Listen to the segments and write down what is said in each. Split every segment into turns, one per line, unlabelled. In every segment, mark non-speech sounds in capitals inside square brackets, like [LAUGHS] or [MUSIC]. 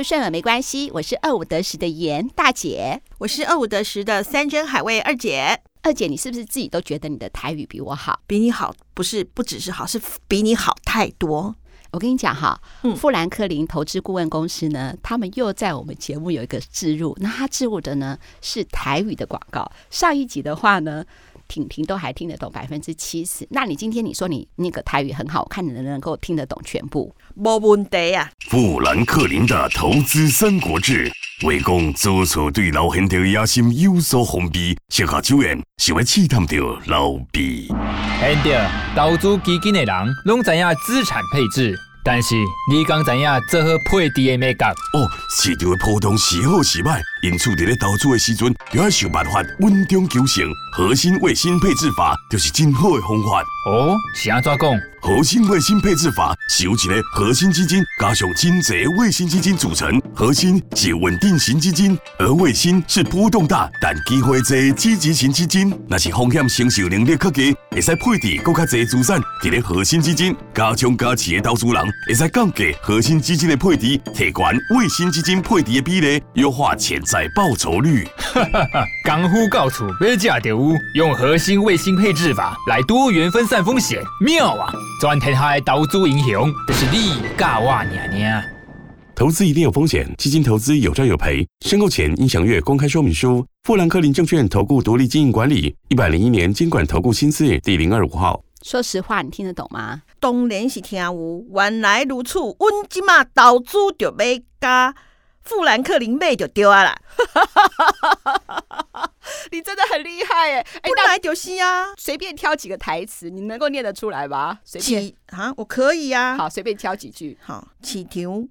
不顺耳没关系，我是二五得十的严大姐，
我是二五得十的山珍海味二姐。
二姐，你是不是自己都觉得你的台语比我好？
比你好，不是不只是好，是 [LAUGHS] 比你好太多。
我跟你讲哈，富兰克林投资顾问公司呢，他们又在我们节目有一个置入，那他置入的呢是台语的广告。上一集的话呢，婷婷都还听得懂百分之七十。那你今天你说你那个台语很好，我看你能不能够听得懂全部？
没问题啊。
富兰克林的投资三国志，为讲做错对老兄弟野心有所封闭，写下酒宴，想要试探到老毕。
兄弟，投资基金的人拢知影资产配置。但是你刚知影做好配置的美角
哦，市场的波动时好时坏，因此伫咧投资的时阵，要想办法稳中求胜。核心卫星配置法就是真好的方法
哦。是安怎讲？
核心卫星配置法是由一个核心基金加上真侪卫星基金组成。核心是稳定型基金，而卫星是波动大但机会侪积极型基金。那是风险承受能力较低，会使配置更加侪资产。伫咧核心基金加强加持的投资人，会使降低核心基金的配置，提悬卫星基金配置的比例，优化潜在报酬率。
哈哈哈！功夫到厝，买假就有，用核心卫星配置法来多元分散风险，妙啊！全天下的投资英雄，就是你甲我娘娘。
投资一定有风险，基金投资有赚有赔，申购前应详阅公开说明书。富兰克林证券投顾独立经营管理，一百零一年监管投顾新字第零二五号。
说实话，你听得懂吗？
当然是听有，原来如此，阮即马投资就要加富兰克林妹就丢啊啦。[LAUGHS]
你真的很厉害哎！
不然就是啊，
随便挑几个台词，你能够念得出来吧？随便
啊，我可以啊。
好，随便挑几句。
好，起停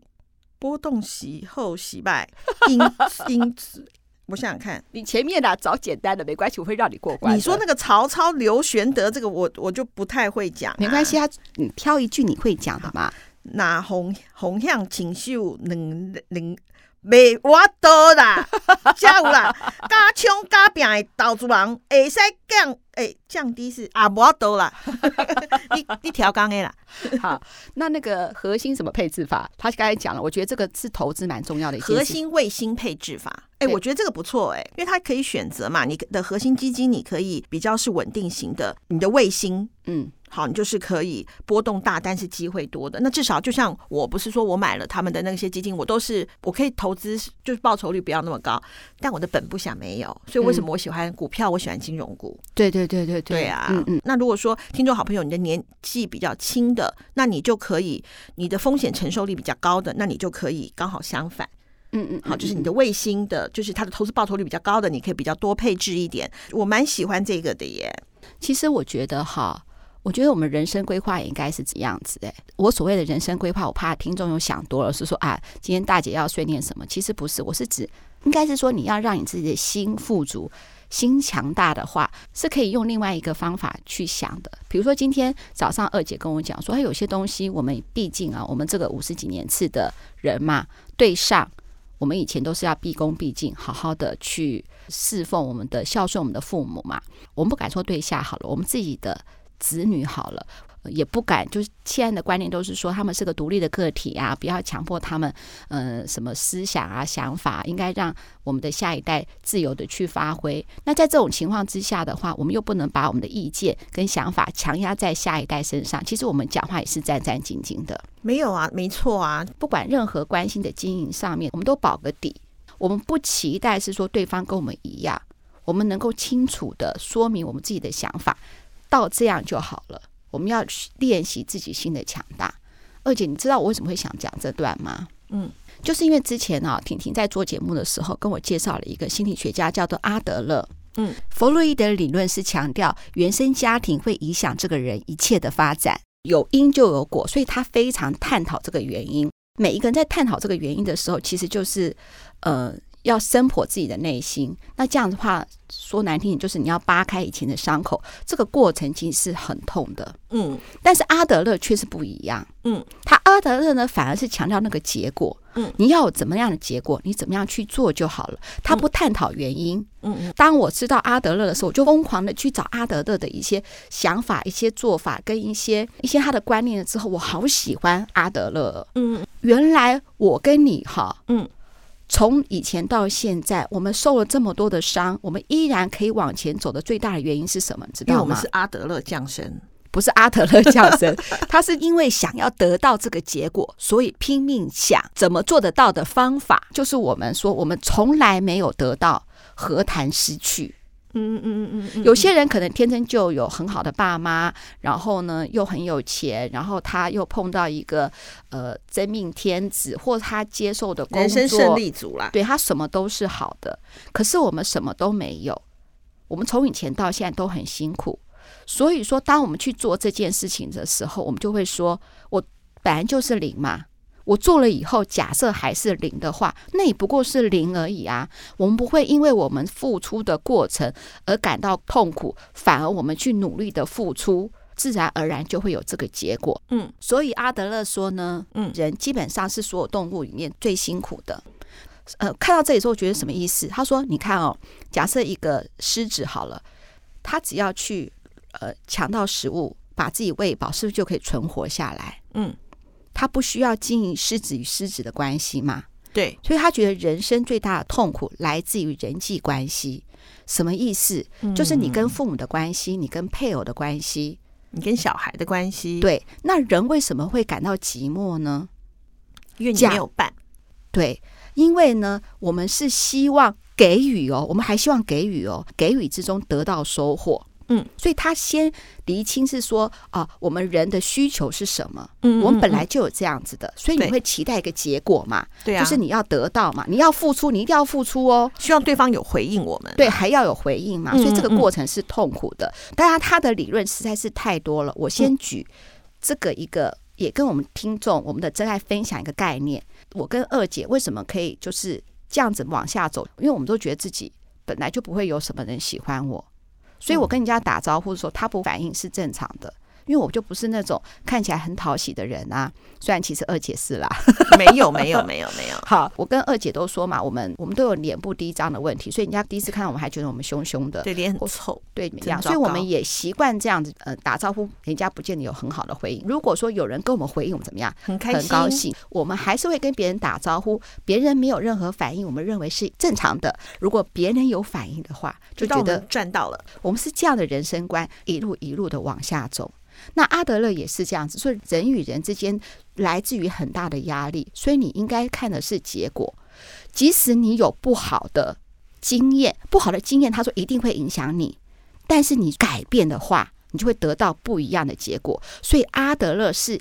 波动时好时坏，因因此，我想想看，
你前面的找简单的没关系，我会让你过关。
你说那个曹操、刘玄德这个我，我我就不太会讲、啊。
没关系啊，你挑一句你会讲的嘛。
那红红向锦绣能能。没我多啦，[LAUGHS] 加有啦，加枪加柄的投资人会使降诶，降低是啊，我多啦，[LAUGHS] 你你调刚的啦。[LAUGHS]
好，那那个核心什么配置法？他刚才讲了，我觉得这个是投资蛮重要的一。
核心卫星配置法，哎，我觉得这个不错哎，因为它可以选择嘛，你的核心基金你可以比较是稳定型的，你的卫星，嗯。好，你就是可以波动大，但是机会多的。那至少就像我不是说我买了他们的那些基金，我都是我可以投资，就是报酬率不要那么高，但我的本不想没有。所以为什么我喜欢股票？我喜欢金融股。
对对对对
对啊！嗯嗯。那如果说听众好朋友，你的年纪比较轻的，那你就可以你的风险承受力比较高的，那你就可以刚好相反。嗯嗯。好，就是你的卫星的，就是它的投资报酬率比较高的，你可以比较多配置一点。我蛮喜欢这个的耶。
其实我觉得哈。我觉得我们人生规划也应该是这样子哎，我所谓的人生规划，我怕听众有想多了，是说啊，今天大姐要训练什么？其实不是，我是指应该是说你要让你自己的心富足、心强大的话，是可以用另外一个方法去想的。比如说今天早上二姐跟我讲说，哎，有些东西我们毕竟啊，我们这个五十几年次的人嘛，对上我们以前都是要毕恭毕敬，好好的去侍奉我们的、孝顺我们的父母嘛。我们不敢说对下好了，我们自己的。子女好了，也不敢，就是现在的观念都是说他们是个独立的个体啊，不要强迫他们，呃，什么思想啊、想法，应该让我们的下一代自由的去发挥。那在这种情况之下的话，我们又不能把我们的意见跟想法强压在下一代身上。其实我们讲话也是战战兢兢的。
没有啊，没错啊，
不管任何关系的经营上面，我们都保个底。我们不期待是说对方跟我们一样，我们能够清楚的说明我们自己的想法。到这样就好了。我们要练习自己心的强大。二姐，你知道我为什么会想讲这段吗？嗯，就是因为之前啊，婷婷在做节目的时候跟我介绍了一个心理学家，叫做阿德勒。嗯，弗洛伊德理论是强调原生家庭会影响这个人一切的发展，有因就有果，所以他非常探讨这个原因。每一个人在探讨这个原因的时候，其实就是呃。要生破自己的内心。那这样的话，说难听点，就是你要扒开以前的伤口，这个过程其实是很痛的。嗯，但是阿德勒却是不一样。嗯，他阿德勒呢，反而是强调那个结果。嗯，你要有怎么样的结果，你怎么样去做就好了。他不探讨原因。嗯嗯。当我知道阿德勒的时候，我就疯狂的去找阿德勒的一些想法、一些做法跟一些一些他的观念了之后，我好喜欢阿德勒。嗯，原来我跟你哈，嗯。从以前到现在，我们受了这么多的伤，我们依然可以往前走的最大的原因是什么？你知道吗？
因为我们是阿德勒降生，
不是阿德勒降生，[LAUGHS] 他是因为想要得到这个结果，所以拼命想怎么做得到的方法，就是我们说我们从来没有得到，何谈失去？嗯嗯嗯嗯，有些人可能天生就有很好的爸妈，然后呢又很有钱，然后他又碰到一个呃真命天子，或他接受的工作，
人生胜利组啦，
对他什么都是好的。可是我们什么都没有，我们从以前到现在都很辛苦。所以说，当我们去做这件事情的时候，我们就会说，我本来就是零嘛。我做了以后，假设还是零的话，那也不过是零而已啊。我们不会因为我们付出的过程而感到痛苦，反而我们去努力的付出，自然而然就会有这个结果。嗯，所以阿德勒说呢，嗯，人基本上是所有动物里面最辛苦的。呃，看到这里之后，觉得什么意思？他说：“你看哦，假设一个狮子好了，他只要去呃抢到食物，把自己喂饱，是不是就可以存活下来？”嗯。他不需要经营狮子与狮子的关系吗？
对，
所以他觉得人生最大的痛苦来自于人际关系。什么意思？嗯、就是你跟父母的关系，你跟配偶的关系，
你跟小孩的关系。
对，那人为什么会感到寂寞呢？
因为你没有伴。
对，因为呢，我们是希望给予哦，我们还希望给予哦，给予之中得到收获。嗯，所以他先厘清是说啊，我们人的需求是什么？嗯，我们本来就有这样子的，所以你会期待一个结果嘛？对啊，就是你要得到嘛，你要付出，你一定要付出哦，
希望对方有回应我们，
对，还要有回应嘛，所以这个过程是痛苦的。当然，他的理论实在是太多了，我先举这个一个，也跟我们听众、我们的真爱分享一个概念。我跟二姐为什么可以就是这样子往下走？因为我们都觉得自己本来就不会有什么人喜欢我。所以我跟人家打招呼的时候，他不反应是正常的。因为我就不是那种看起来很讨喜的人啊，虽然其实二姐是啦，
没有没有没有没有。[LAUGHS]
好，我跟二姐都说嘛，我们我们都有脸部低张的问题，所以人家第一次看到我们还觉得我们凶凶的，
对，脸很臭，
对，这样，所以我们也习惯这样子，呃，打招呼，人家不见得有很好的回应。如果说有人跟我们回应，我们怎么样？
很开心，
很高兴，我们还是会跟别人打招呼，别人没有任何反应，我们认为是正常的。如果别人有反应的话，就觉得
赚到了。
我们是这样的人生观，一路一路的往下走。那阿德勒也是这样子，所以人与人之间来自于很大的压力，所以你应该看的是结果。即使你有不好的经验，不好的经验，他说一定会影响你，但是你改变的话，你就会得到不一样的结果。所以阿德勒是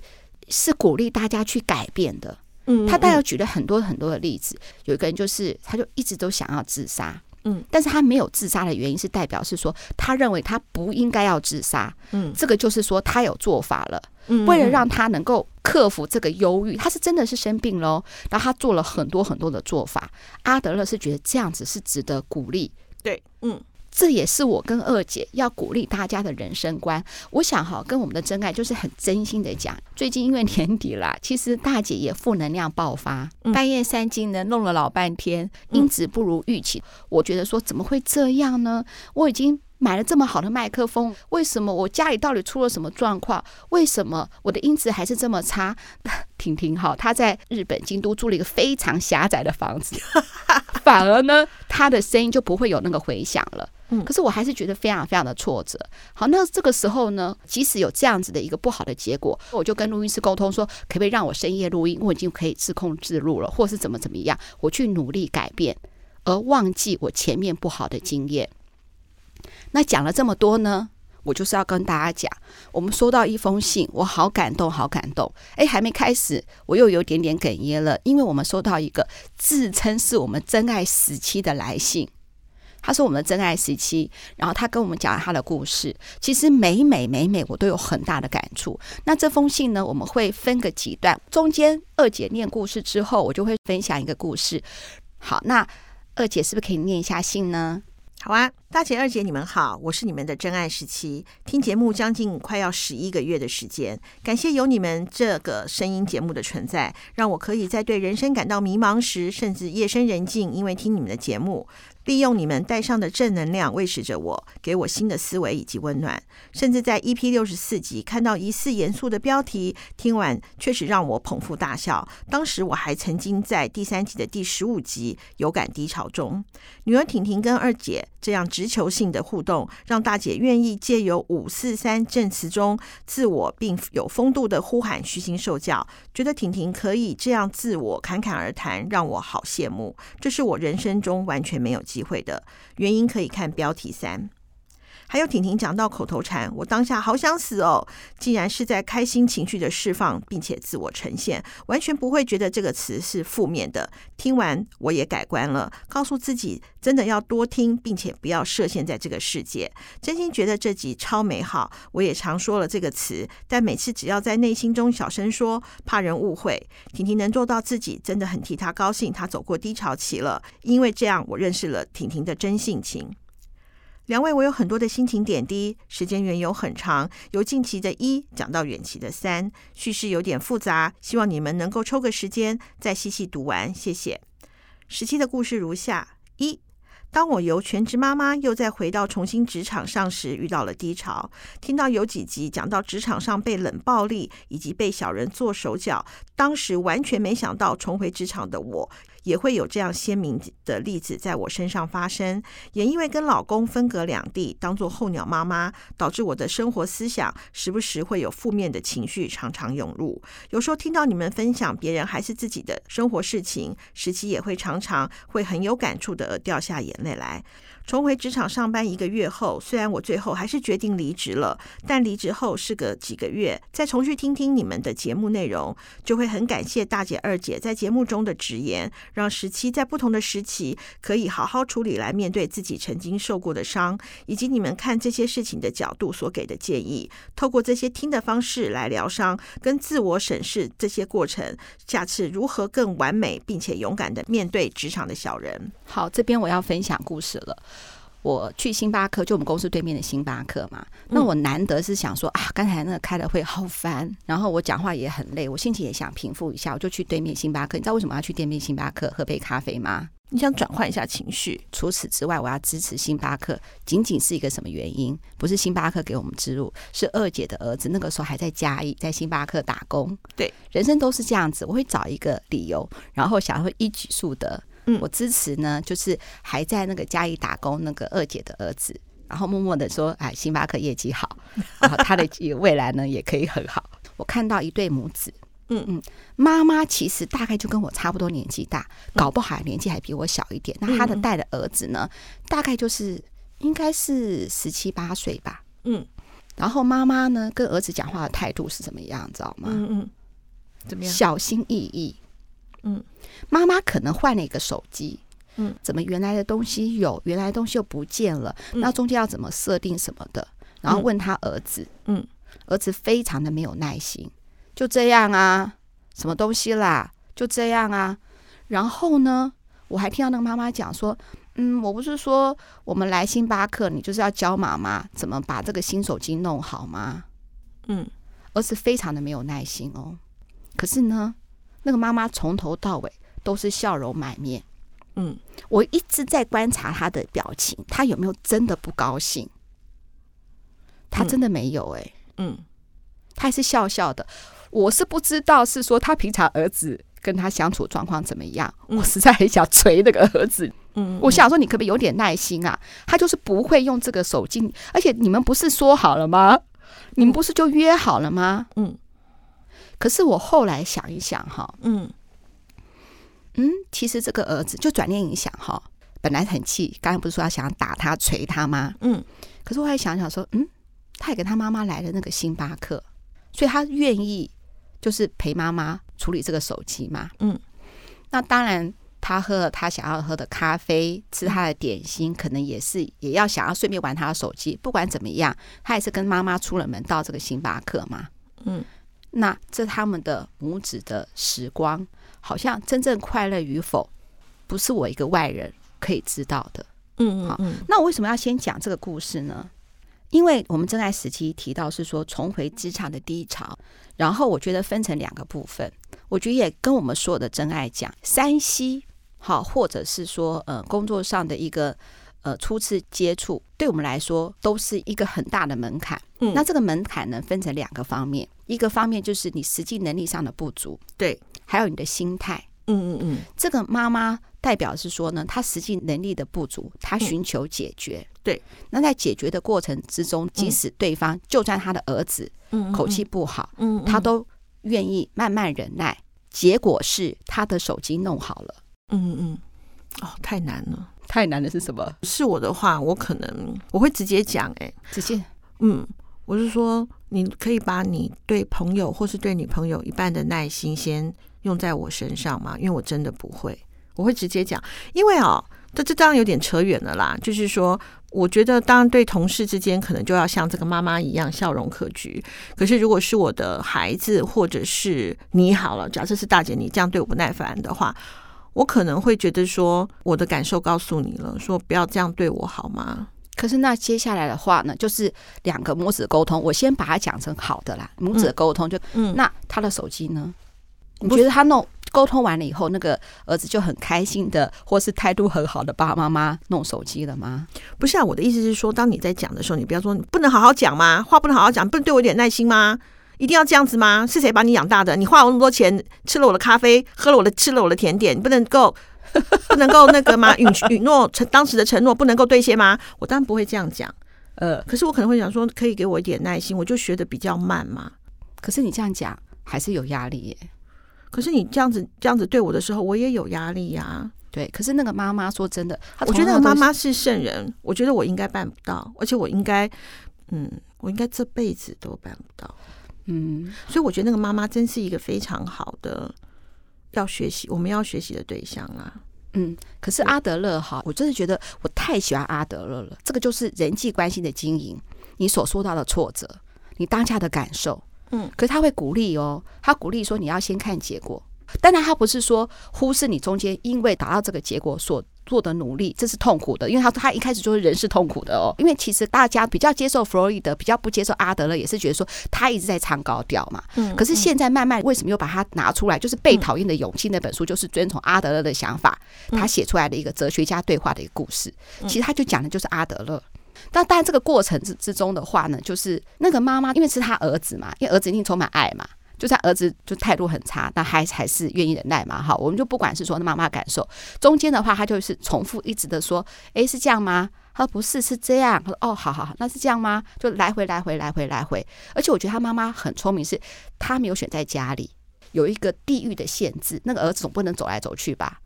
是鼓励大家去改变的。嗯，他大概举了很多很多的例子，有一个人就是，他就一直都想要自杀。嗯，但是他没有自杀的原因是代表是说，他认为他不应该要自杀。嗯，这个就是说他有做法了。嗯，为了让他能够克服这个忧郁，他是真的是生病喽。然后他做了很多很多的做法。阿德勒是觉得这样子是值得鼓励。
对，嗯。
这也是我跟二姐要鼓励大家的人生观。我想哈，跟我们的真爱就是很真心的讲。最近因为年底啦，其实大姐也负能量爆发，半夜三更呢，弄了老半天，音质不如预期。我觉得说怎么会这样呢？我已经买了这么好的麦克风，为什么我家里到底出了什么状况？为什么我的音质还是这么差？婷婷哈，她在日本京都住了一个非常狭窄的房子，反而呢，她的声音就不会有那个回响了。可是我还是觉得非常非常的挫折。好，那这个时候呢，即使有这样子的一个不好的结果，我就跟录音师沟通说，可不可以让我深夜录音？我已经可以自控自录了，或是怎么怎么样，我去努力改变，而忘记我前面不好的经验。那讲了这么多呢，我就是要跟大家讲，我们收到一封信，我好感动，好感动。哎，还没开始，我又有点点哽咽了，因为我们收到一个自称是我们真爱时期的来信。他是我们的真爱时期，然后他跟我们讲了他的故事。其实每每每每我都有很大的感触。那这封信呢，我们会分个几段，中间二姐念故事之后，我就会分享一个故事。好，那二姐是不是可以念一下信呢？
好啊，大姐、二姐，你们好，我是你们的真爱时期。听节目将近快要十一个月的时间，感谢有你们这个声音节目的存在，让我可以在对人生感到迷茫时，甚至夜深人静，因为听你们的节目。利用你们带上的正能量，喂食着我，给我新的思维以及温暖。甚至在 EP 六十四集看到疑似严肃的标题，听完确实让我捧腹大笑。当时我还曾经在第三季的第十五集有感低潮中。女儿婷婷跟二姐这样直球性的互动，让大姐愿意借由五四三证词中自我并有风度的呼喊虚心受教。觉得婷婷可以这样自我侃侃而谈，让我好羡慕。这是我人生中完全没有机会的原因，可以看标题三。还有婷婷讲到口头禅，我当下好想死哦！竟然是在开心情绪的释放，并且自我呈现，完全不会觉得这个词是负面的。听完我也改观了，告诉自己真的要多听，并且不要设限在这个世界。真心觉得这集超美好。我也常说了这个词，但每次只要在内心中小声说，怕人误会。婷婷能做到自己，真的很替她高兴。她走过低潮期了，因为这样我认识了婷婷的真性情。两位，我有很多的心情点滴，时间缘由很长，由近期的一讲到远期的三，叙事有点复杂，希望你们能够抽个时间再细细读完，谢谢。十七的故事如下：一，当我由全职妈妈又再回到重新职场上时，遇到了低潮。听到有几集讲到职场上被冷暴力以及被小人做手脚，当时完全没想到重回职场的我。也会有这样鲜明的例子在我身上发生，也因为跟老公分隔两地，当做候鸟妈妈，导致我的生活思想时不时会有负面的情绪常常涌入。有时候听到你们分享别人还是自己的生活事情，时期也会常常会很有感触的掉下眼泪来。重回职场上班一个月后，虽然我最后还是决定离职了，但离职后事隔几个月，再重去听听你们的节目内容，就会很感谢大姐、二姐在节目中的直言，让17在不同的时期可以好好处理，来面对自己曾经受过的伤，以及你们看这些事情的角度所给的建议，透过这些听的方式来疗伤跟自我审视这些过程，下次如何更完美并且勇敢的面对职场的小人。
好，这边我要分享故事了。我去星巴克，就我们公司对面的星巴克嘛。那我难得是想说啊，刚才那个开的会好烦，然后我讲话也很累，我心情也想平复一下，我就去对面星巴克。你知道为什么要去对面星巴克喝杯咖啡吗？
你想转换一下情绪。
除此之外，我要支持星巴克，仅仅是一个什么原因？不是星巴克给我们植入，是二姐的儿子那个时候还在嘉义，在星巴克打工。
对，
人生都是这样子，我会找一个理由，然后想要一举数得。嗯，我支持呢，就是还在那个家里打工那个二姐的儿子，然后默默的说：“哎，星巴克业绩好，[LAUGHS] 然后他的未来呢也可以很好。”我看到一对母子，嗯嗯，妈妈其实大概就跟我差不多年纪大，搞不好年纪还比我小一点。那他的带的儿子呢，大概就是应该是十七八岁吧，嗯。然后妈妈呢跟儿子讲话的态度是怎么样，知道吗？嗯嗯，怎么样？小心翼翼。嗯，妈妈可能换了一个手机，嗯，怎么原来的东西有，原来的东西又不见了？那中间要怎么设定什么的？然后问他儿子，嗯，儿子非常的没有耐心，就这样啊，什么东西啦，就这样啊。然后呢，我还听到那个妈妈讲说，嗯，我不是说我们来星巴克，你就是要教妈妈怎么把这个新手机弄好吗？嗯，儿子非常的没有耐心哦。可是呢，那个妈妈从头到尾都是笑容满面，嗯，我一直在观察她的表情，她有没有真的不高兴？她真的没有，哎，嗯，她还是笑笑的。我是不知道是说他平常儿子跟他相处状况怎么样，我实在很想捶那个儿子，嗯，我想说你可不可以有点耐心啊？他就是不会用这个手机，而且你们不是说好了吗？你们不是就约好了吗？嗯。可是我后来想一想，哈，嗯嗯，其实这个儿子就转念一想，哈，本来很气，刚才不是说要想打他、捶他吗？嗯，可是我还想想说，嗯，他也跟他妈妈来了那个星巴克，所以他愿意就是陪妈妈处理这个手机嘛，嗯，那当然他喝了他想要喝的咖啡，吃他的点心，可能也是也要想要顺便玩他的手机。不管怎么样，他也是跟妈妈出了门到这个星巴克嘛，嗯。那这他们的母子的时光，好像真正快乐与否，不是我一个外人可以知道的。
嗯嗯，
好，那我为什么要先讲这个故事呢？因为我们真爱时期提到是说重回职场的低潮，然后我觉得分成两个部分，我觉得也跟我们所有的真爱讲山西好，或者是说呃工作上的一个呃初次接触，对我们来说都是一个很大的门槛。嗯，那这个门槛呢分成两个方面，一个方面就是你实际能力上的不足，
对，
还有你的心态。
嗯嗯嗯，
这个妈妈代表是说呢，她实际能力的不足，她寻求解决。
嗯、对，
那在解决的过程之中，即使对方就算他的儿子，嗯，口气不好，嗯，他都愿意慢慢忍耐。结果是他的手机弄好了。
嗯嗯，哦，太难了，
太难的是什么？
是我的话，我可能我会直接讲，哎，
直接，
嗯，我是说，你可以把你对朋友或是对女朋友一半的耐心先。用在我身上吗？因为我真的不会，我会直接讲。因为哦，这这当然有点扯远了啦。就是说，我觉得当然对同事之间可能就要像这个妈妈一样笑容可掬。可是如果是我的孩子，或者是你好了，假设是大姐你这样对我不耐烦的话，我可能会觉得说我的感受告诉你了，说不要这样对我好吗？
可是那接下来的话呢，就是两个母子沟通。我先把它讲成好的啦，母子沟通就嗯，那他的手机呢？你觉得他弄沟通完了以后，那个儿子就很开心的，或是态度很好的爸爸妈妈弄手机了吗？
不是啊，我的意思是说，当你在讲的时候，你不要说你不能好好讲吗？话不能好好讲，不能对我有点耐心吗？一定要这样子吗？是谁把你养大的？你花我那么多钱，吃了我的咖啡，喝了我的，吃了我的甜点，你不能够不能够那个吗？允允诺承当时的承诺不能够兑现吗？我当然不会这样讲。呃，可是我可能会想说，可以给我一点耐心，我就学的比较慢嘛。
可是你这样讲还是有压力耶。
可是你这样子这样子对我的时候，我也有压力呀、啊。
对，可是那个妈妈说真的，
我觉得妈妈是圣人，我觉得我应该办不到，而且我应该，嗯，我应该这辈子都办不到。嗯，所以我觉得那个妈妈真是一个非常好的要学习，我们要学习的对象啊。
嗯，可是阿德勒哈，我真的觉得我太喜欢阿德勒了。这个就是人际关系的经营，你所说到的挫折，你当下的感受。嗯，可是他会鼓励哦，他鼓励说你要先看结果，当然他不是说忽视你中间因为达到这个结果所做的努力，这是痛苦的，因为他他一开始就是人是痛苦的哦，因为其实大家比较接受弗洛伊德，比较不接受阿德勒，也是觉得说他一直在唱高调嘛。嗯，可是现在慢慢为什么又把它拿出来？就是《被讨厌的勇气》那本书，就是遵从阿德勒的想法，他写出来的一个哲学家对话的一个故事，其实他就讲的就是阿德勒。但当然，这个过程之之中的话呢，就是那个妈妈，因为是他儿子嘛，因为儿子一定充满爱嘛，就算儿子就态度很差，那还还是愿意忍耐嘛。哈，我们就不管是说那妈妈感受，中间的话，他就是重复一直的说，诶，是这样吗？他说不是，是这样。他说哦，好好好，那是这样吗？就来回来回来回来回。而且我觉得他妈妈很聪明，是他没有选在家里有一个地域的限制，那个儿子总不能走来走去吧。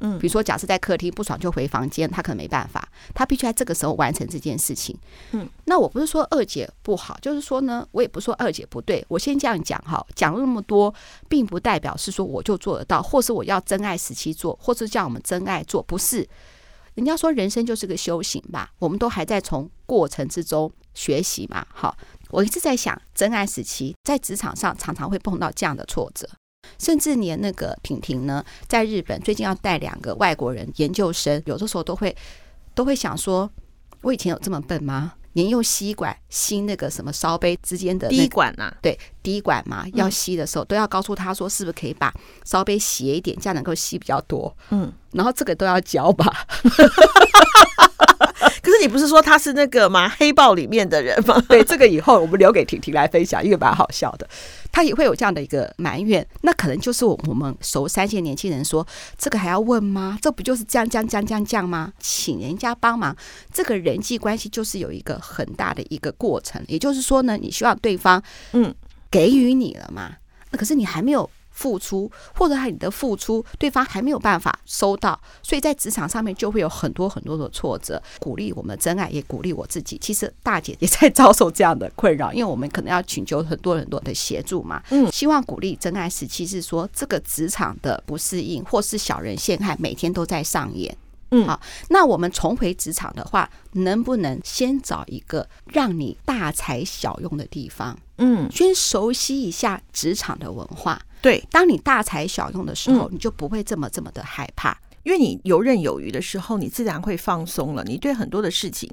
嗯，比如说，假设在客厅不爽就回房间，他可能没办法，他必须在这个时候完成这件事情。嗯，那我不是说二姐不好，就是说呢，我也不说二姐不对。我先这样讲哈，讲了那么多，并不代表是说我就做得到，或是我要真爱时期做，或是叫我们真爱做，不是。人家说人生就是个修行吧，我们都还在从过程之中学习嘛。好，我一直在想，真爱时期在职场上常常会碰到这样的挫折。甚至连那个婷婷呢，在日本最近要带两个外国人研究生，有的时候都会都会想说，我以前有这么笨吗？连用吸管吸那个什么烧杯之间的
滴管呐，
对，滴管嘛，要吸的时候都要告诉他说，是不是可以把烧杯斜一点，这样能够吸比较多。嗯，然后这个都要教吧。[LAUGHS] [LAUGHS]
可是你不是说他是那个吗？黑豹里面的人吗？[LAUGHS]
对，这个以后我们留给婷婷来分享，因为蛮好笑的。他也会有这样的一个埋怨，那可能就是我们熟三线年轻人说，这个还要问吗？这不就是这样这样这样这样这样吗？请人家帮忙，这个人际关系就是有一个很大的一个过程。也就是说呢，你希望对方嗯给予你了嘛？那可是你还没有。付出，或者他你的付出，对方还没有办法收到，所以在职场上面就会有很多很多的挫折。鼓励我们的真爱，也鼓励我自己。其实大姐也在遭受这样的困扰，因为我们可能要请求很多很多的协助嘛。嗯，希望鼓励真爱时期是说，这个职场的不适应或是小人陷害，每天都在上演。嗯，好，那我们重回职场的话，能不能先找一个让你大材小用的地方？嗯，先熟悉一下职场的文化。
对，
当你大材小用的时候，你就不会这么这么的害怕。
因为你游刃有余的时候，你自然会放松了。你对很多的事情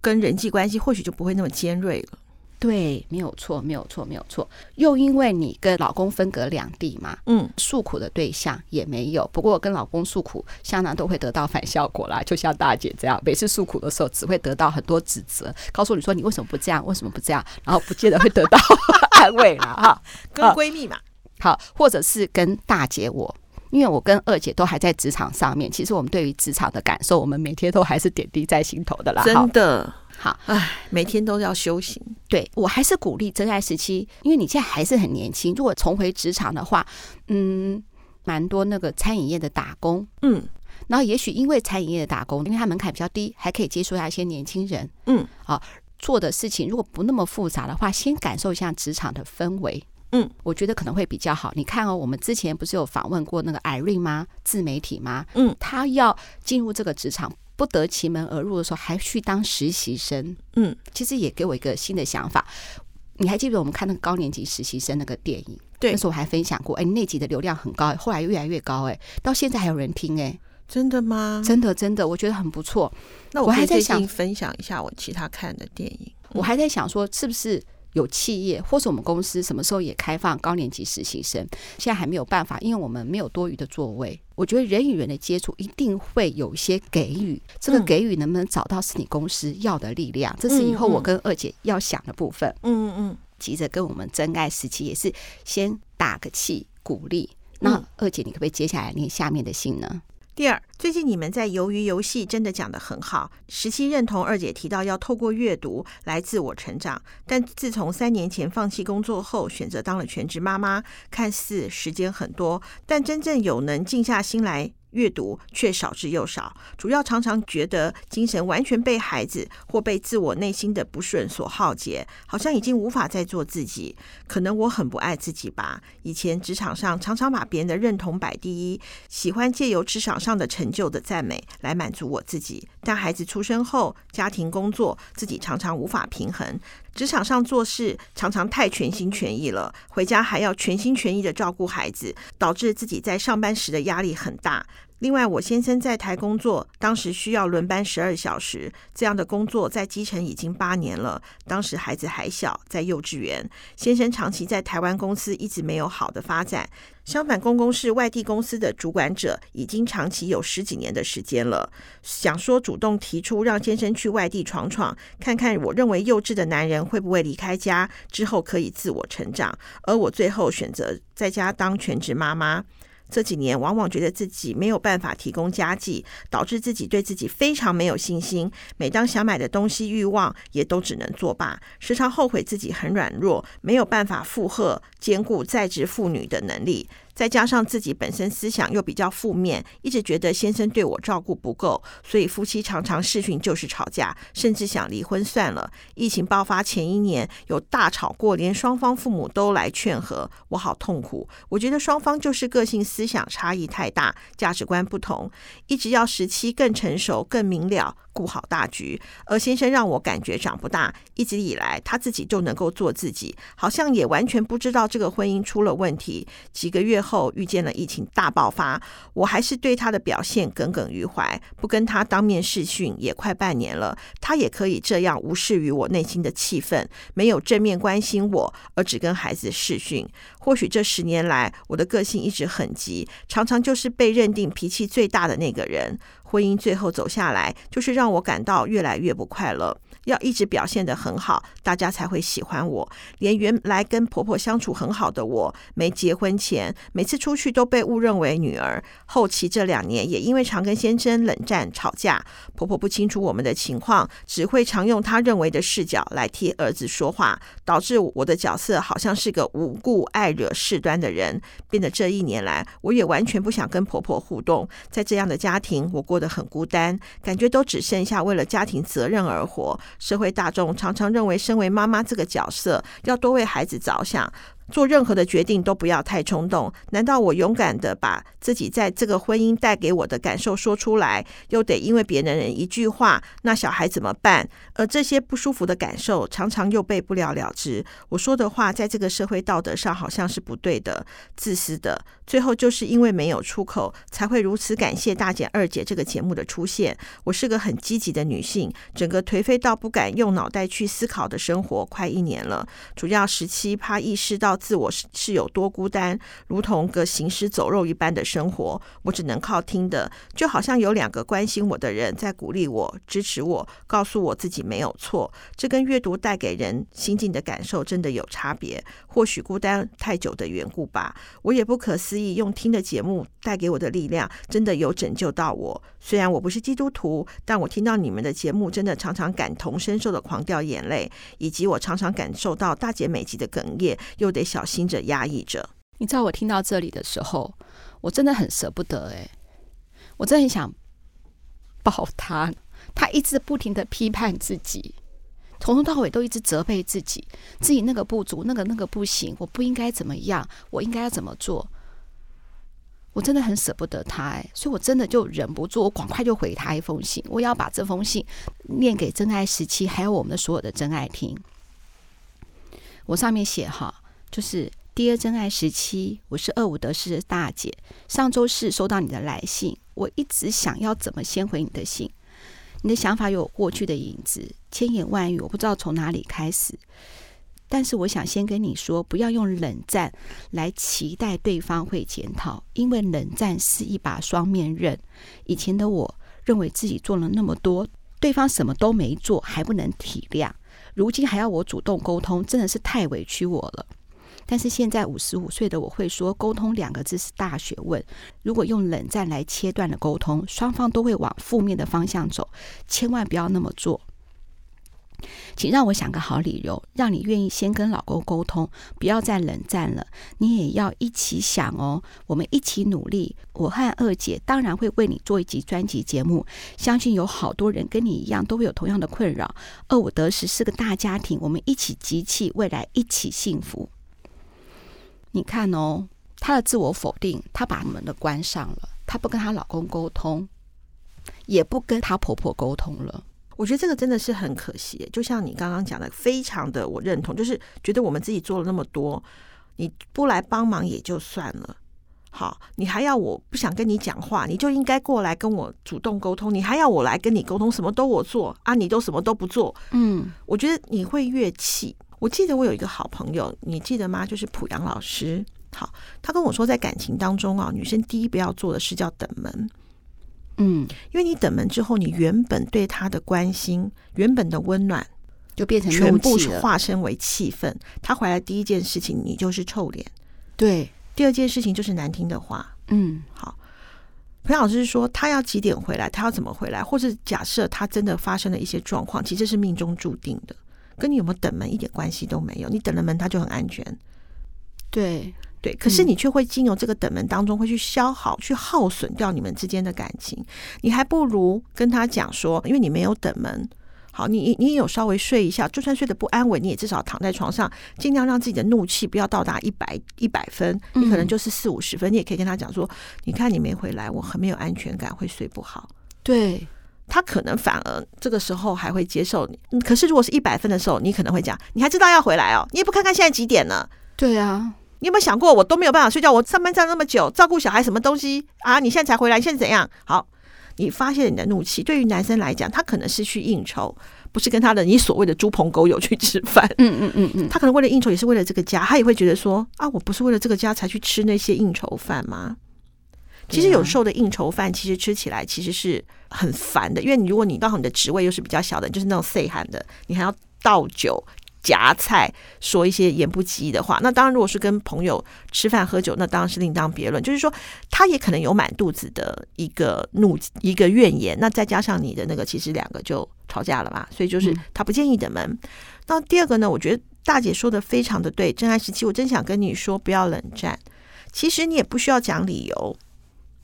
跟人际关系，或许就不会那么尖锐了。
对，没有错，没有错，没有错。又因为你跟老公分隔两地嘛，嗯，诉苦的对象也没有。不过我跟老公诉苦，相当都会得到反效果啦。就像大姐这样，每次诉苦的时候，只会得到很多指责，告诉你说你为什么不这样，为什么不这样，然后不见得会得到 [LAUGHS] 安慰啦哈。[LAUGHS]
跟闺蜜嘛，
好，或者是跟大姐我，因为我跟二姐都还在职场上面，其实我们对于职场的感受，我们每天都还是点滴在心头的啦。
真的。
好，
唉，每天都要修行。
对，我还是鼓励真爱时期，因为你现在还是很年轻。如果重回职场的话，嗯，蛮多那个餐饮业的打工，嗯，然后也许因为餐饮业的打工，因为它门槛比较低，还可以接触到一些年轻人，嗯，啊，做的事情如果不那么复杂的话，先感受一下职场的氛围，嗯，我觉得可能会比较好。你看哦，我们之前不是有访问过那个 Irene 吗？自媒体吗？嗯，他要进入这个职场。不得其门而入的时候，还去当实习生，嗯，其实也给我一个新的想法。你还记得我们看那个高年级实习生那个电影？对，那时候我还分享过，哎，那集的流量很高，后来越来越高，哎，到现在还有人听，哎，
真的吗？
真的真的，我觉得很不错。
那我还在想分享一下我其他看的电影，
我还在想说是不是。有企业，或者我们公司什么时候也开放高年级实习生？现在还没有办法，因为我们没有多余的座位。我觉得人与人的接触一定会有一些给予，这个给予能不能找到是你公司要的力量？这是以后我跟二姐要想的部分。嗯嗯，急着跟我们真爱时期也是先打个气鼓励。那二姐，你可不可以接下来念下面的信呢？
第二，最近你们在鱿鱼游戏真的讲得很好。十七认同二姐提到要透过阅读来自我成长，但自从三年前放弃工作后，选择当了全职妈妈，看似时间很多，但真正有能静下心来。阅读却少之又少，主要常常觉得精神完全被孩子或被自我内心的不顺所耗竭，好像已经无法再做自己。可能我很不爱自己吧。以前职场上常常把别人的认同摆第一，喜欢借由职场上的成就的赞美来满足我自己。但孩子出生后，家庭工作自己常常无法平衡。职场上做事常常太全心全意了，回家还要全心全意的照顾孩子，导致自己在上班时的压力很大。另外，我先生在台工作，当时需要轮班十二小时，这样的工作在基层已经八年了。当时孩子还小，在幼稚园。先生长期在台湾公司一直没有好的发展。相反，公公是外地公司的主管者，已经长期有十几年的时间了。想说主动提出让先生去外地闯闯，看看我认为幼稚的男人会不会离开家之后可以自我成长。而我最后选择在家当全职妈妈。这几年往往觉得自己没有办法提供家计，导致自己对自己非常没有信心。每当想买的东西欲望也都只能作罢，时常后悔自己很软弱，没有办法负荷兼顾在职妇女的能力。再加上自己本身思想又比较负面，一直觉得先生对我照顾不够，所以夫妻常常视讯就是吵架，甚至想离婚算了。疫情爆发前一年有大吵过，连双方父母都来劝和，我好痛苦。我觉得双方就是个性思想差异太大，价值观不同，一直要十七更成熟、更明了。顾好大局，而先生让我感觉长不大。一直以来，他自己就能够做自己，好像也完全不知道这个婚姻出了问题。几个月后，遇见了疫情大爆发，我还是对他的表现耿耿于怀。不跟他当面视讯也快半年了，他也可以这样无视于我内心的气愤，没有正面关心我，而只跟孩子视讯。或许这十年来，我的个性一直很急，常常就是被认定脾气最大的那个人。婚姻最后走下来，就是让我感到越来越不快乐。要一直表现得很好，大家才会喜欢我。连原来跟婆婆相处很好的我，没结婚前，每次出去都被误认为女儿。后期这两年，也因为常跟先生冷战吵架，婆婆不清楚我们的情况，只会常用她认为的视角来替儿子说话，导致我的角色好像是个无故爱惹事端的人。变得这一年来，我也完全不想跟婆婆互动。在这样的家庭，我过得很孤单，感觉都只剩下为了家庭责任而活。社会大众常常认为，身为妈妈这个角色要多为孩子着想，做任何的决定都不要太冲动。难道我勇敢的把自己在这个婚姻带给我的感受说出来，又得因为别人人一句话，那小孩怎么办？而这些不舒服的感受常常又被不了了之。我说的话在这个社会道德上好像是不对的、自私的。最后就是因为没有出口，才会如此感谢大姐二姐这个节目的出现。我是个很积极的女性，整个颓废到不敢用脑袋去思考的生活快一年了。主要时期怕意识到自我是是有多孤单，如同个行尸走肉一般的生活，我只能靠听的，就好像有两个关心我的人在鼓励我、支持我，告诉我自己没有错。这跟阅读带给人心境的感受真的有差别。或许孤单太久的缘故吧。我也不可思议，用听的节目带给我的力量，真的有拯救到我。虽然我不是基督徒，但我听到你们的节目，真的常常感同身受的狂掉眼泪，以及我常常感受到大姐每集的哽咽，又得小心着压抑着。
你知道我听到这里的时候，我真的很舍不得哎，我真的很想抱他。他一直不停的批判自己，从头到尾都一直责备自己，自己那个不足，那个那个不行，我不应该怎么样，我应该要怎么做。我真的很舍不得他哎，所以我真的就忍不住，我赶快就回他一封信，我要把这封信念给真爱时期，还有我们的所有的真爱听。我上面写哈，就是第二真爱时期，我是二五得四的大姐，上周四收到你的来信，我一直想要怎么先回你的信，你的想法有过去的影子，千言万语，我不知道从哪里开始。但是我想先跟你说，不要用冷战来期待对方会检讨，因为冷战是一把双面刃。以前的我认为自己做了那么多，对方什么都没做还不能体谅，如今还要我主动沟通，真的是太委屈我了。但是现在五十五岁的我会说，沟通两个字是大学问。如果用冷战来切断了沟通，双方都会往负面的方向走，千万不要那么做。请让我想个好理由，让你愿意先跟老公沟通，不要再冷战了。你也要一起想哦，我们一起努力。我和二姐当然会为你做一集专辑节目，相信有好多人跟你一样都会有同样的困扰。二五得十是个大家庭，我们一起集气，未来一起幸福。你看哦，她的自我否定，她把门都关上了，她不跟她老公沟通，也不跟她婆婆沟通了。
我觉得这个真的是很可惜，就像你刚刚讲的，非常的我认同，就是觉得我们自己做了那么多，你不来帮忙也就算了，好，你还要我不想跟你讲话，你就应该过来跟我主动沟通，你还要我来跟你沟通，什么都我做啊，你都什么都不做，
嗯，
我觉得你会越气。我记得我有一个好朋友，你记得吗？就是濮阳老师，好，他跟我说，在感情当中啊，女生第一不要做的事叫等门。
嗯，
因为你等门之后，你原本对他的关心、原本的温暖，
就变成
全部化身为气愤。他回来第一件事情，你就是臭脸；
对，
第二件事情就是难听的话。
嗯，
好。裴老师说他要几点回来，他要怎么回来，或是假设他真的发生了一些状况，其实是命中注定的，跟你有没有等门一点关系都没有。你等了门，他就很安全。
对。
对，可是你却会经由这个等门当中会去消耗、去耗损掉你们之间的感情。你还不如跟他讲说，因为你没有等门，好，你你也有稍微睡一下，就算睡得不安稳，你也至少躺在床上，尽量让自己的怒气不要到达一百一百分，你可能就是四五十分。你也可以跟他讲说，你看你没回来，我很没有安全感，会睡不好。
对，
他可能反而这个时候还会接受你。可是如果是一百分的时候，你可能会讲，你还知道要回来哦，你也不看看现在几点了？
对啊。
你有没有想过，我都没有办法睡觉，我上班站那么久，照顾小孩什么东西啊？你现在才回来，你现在怎样？好，你发泄你的怒气。对于男生来讲，他可能是去应酬，不是跟他的你所谓的猪朋狗友去吃饭。
嗯嗯嗯嗯，
他可能为了应酬，也是为了这个家，他也会觉得说啊，我不是为了这个家才去吃那些应酬饭吗？其实有时候的应酬饭，其实吃起来其实是很烦的，因为你如果你刚好你的职位又是比较小的，就是那种细汉的，你还要倒酒。夹菜，说一些言不及义的话。那当然，如果是跟朋友吃饭喝酒，那当然是另当别论。就是说，他也可能有满肚子的一个怒，一个怨言。那再加上你的那个，其实两个就吵架了嘛。所以就是他不建议等门。嗯、那第二个呢，我觉得大姐说的非常的对。真爱时期，我真想跟你说，不要冷战。其实你也不需要讲理由，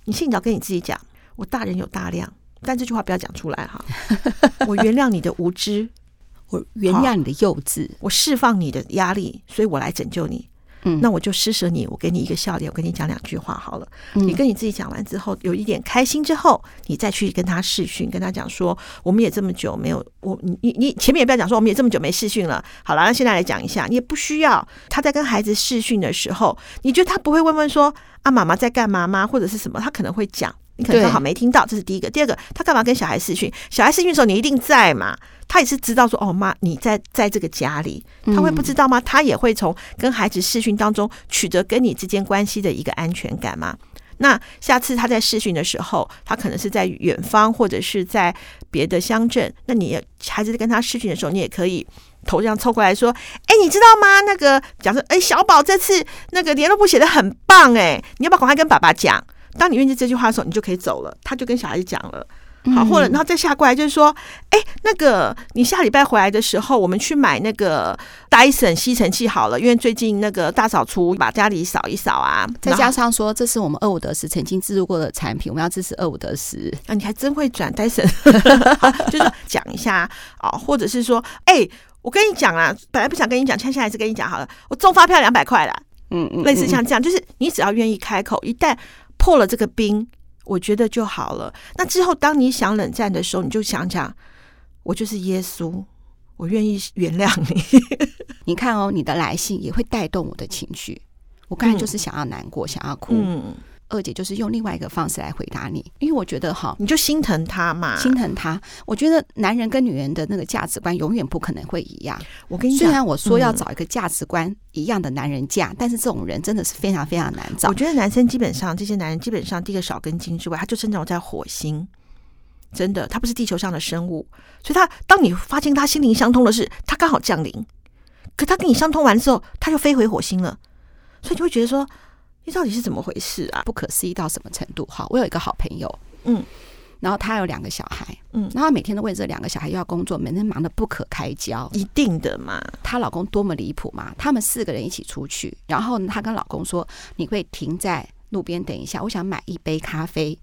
你信早跟你自己讲，我大人有大量。但这句话不要讲出来哈。[LAUGHS] 我原谅你的无知。
我原谅你的幼稚，
我释放你的压力，所以我来拯救你。嗯，那我就施舍你，我给你一个笑脸，我跟你讲两句话好了。嗯、你跟你自己讲完之后，有一点开心之后，你再去跟他试训，跟他讲说，我们也这么久没有我你你你前面也不要讲说，我们也这么久没试训了。好了，那现在来讲一下，你也不需要他在跟孩子试训的时候，你觉得他不会问问说啊，妈妈在干嘛吗？或者是什么？他可能会讲。你可能刚好没听到，这是第一个。第二个，他干嘛跟小孩视讯？小孩视讯的时候，你一定在嘛？他也是知道说，哦妈，你在在这个家里，他会不知道吗？他也会从跟孩子视讯当中取得跟你之间关系的一个安全感嘛？那下次他在视讯的时候，他可能是在远方或者是在别的乡镇，那你孩子在跟他视讯的时候，你也可以头这样凑过来说，哎，你知道吗？那个假设，哎，小宝这次那个联络簿写的很棒，哎，你要不要赶快跟爸爸讲？当你愿意这句话的时候，你就可以走了。他就跟小孩子讲了，好，或者然后再下过来，就是说，哎，那个你下礼拜回来的时候，我们去买那个 Dyson 吸尘器好了，因为最近那个大扫除，把家里扫一扫啊。
再加上说，这是我们二五得十曾经制作过的产品，我们要支持二五得十。
啊，你还真会转 Dyson，，[LAUGHS] 就是讲一下啊，或者是说，哎，我跟你讲啊，本来不想跟你讲，现在还是跟你讲好了，我中发票两百块了。嗯嗯，类似像这样，就是你只要愿意开口，一旦。破了这个冰，我觉得就好了。那之后，当你想冷战的时候，你就想想，我就是耶稣，我愿意原谅你。[LAUGHS]
你看哦，你的来信也会带动我的情绪。我刚才就是想要难过，嗯、想要哭。嗯二姐就是用另外一个方式来回答你，因为我觉得哈，
你就心疼他嘛，
心疼他。我觉得男人跟女人的那个价值观永远不可能会一样。
我跟你讲，
虽然我说要找一个价值观一样的男人嫁，嗯、但是这种人真的是非常非常难找。
我觉得男生基本上这些男人基本上第一个少根筋之外，他就生长在火星，真的，他不是地球上的生物。所以他当你发现他心灵相通的是，他刚好降临，可他跟你相通完之后，他就飞回火星了，所以就会觉得说。你到底是怎么回事啊？
不可思议到什么程度？好，我有一个好朋友，嗯，然后他有两个小孩，嗯，然后每天都为这两个小孩又要工作，每天忙得不可开交。
一定的嘛，
她老公多么离谱嘛！他们四个人一起出去，然后呢，她跟老公说：“你会停在路边等一下，我想买一杯咖啡，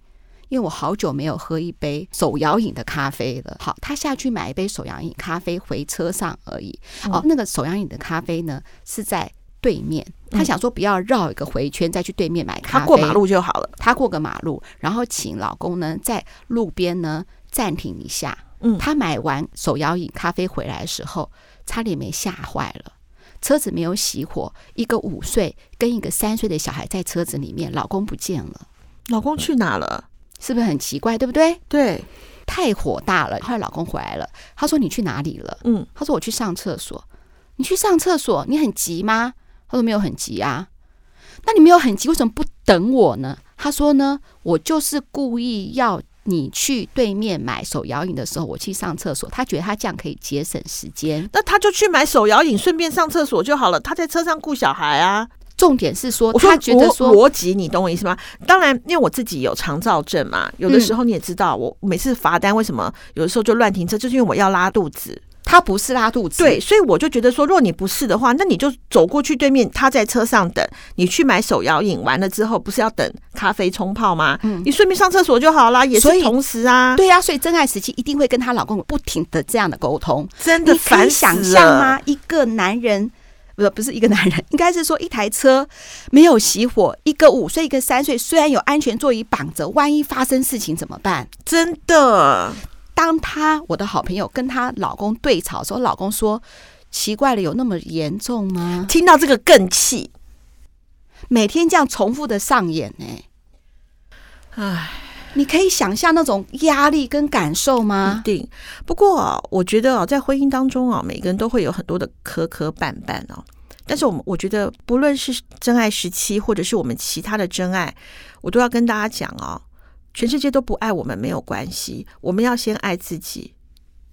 因为我好久没有喝一杯手摇饮的咖啡了。”好，他下去买一杯手摇饮咖啡，回车上而已。哦，那个手摇饮的咖啡呢，是在。对面，他想说不要绕一个回圈再去对面买咖啡，
他过马路就好了。
他过个马路，然后请老公呢在路边呢暂停一下。嗯，他买完手摇饮咖啡回来的时候，差点没吓坏了。车子没有熄火，一个五岁跟一个三岁的小孩在车子里面，老公不见了。
老公去哪了？
是不是很奇怪？对不对？
对，
太火大了。后来老公回来了，他说：“你去哪里了？”嗯，他说：“我去上厕所。”你去上厕所？你很急吗？他说没有很急啊，那你没有很急，为什么不等我呢？他说呢，我就是故意要你去对面买手摇饮的时候，我去上厕所。他觉得他这样可以节省时间，
那他就去买手摇饮，顺便上厕所就好了。他在车上顾小孩啊。
重点是说，他觉得说
逻辑，你懂我意思吗？当然，因为我自己有肠躁症嘛，有的时候你也知道，我每次罚单为什么有的时候就乱停车，就是因为我要拉肚子。
他不是拉肚子，
对，所以我就觉得说，如果你不是的话，那你就走过去对面，他在车上等你去买手摇饮，完了之后不是要等咖啡冲泡吗？嗯，你顺便上厕所就好啦，也是同时啊，
对呀、啊，所以真爱时期一定会跟她老公不停的这样的沟通，
真的可以想象吗？
一个男人，不不是一个男人，应该是说一台车没有熄火，一个五岁，一个三岁，虽然有安全座椅绑着，万一发生事情怎么办？
真的。
当她我的好朋友跟她老公对吵的时候，老公说：“奇怪了，有那么严重吗？”
听到这个更气，
每天这样重复的上演呢、欸。唉，你可以想象那种压力跟感受吗？
一定。不过我觉得啊，在婚姻当中啊，每个人都会有很多的磕磕绊绊哦。但是我们我觉得，不论是真爱时期，或者是我们其他的真爱，我都要跟大家讲哦。全世界都不爱我们没有关系，我们要先爱自己，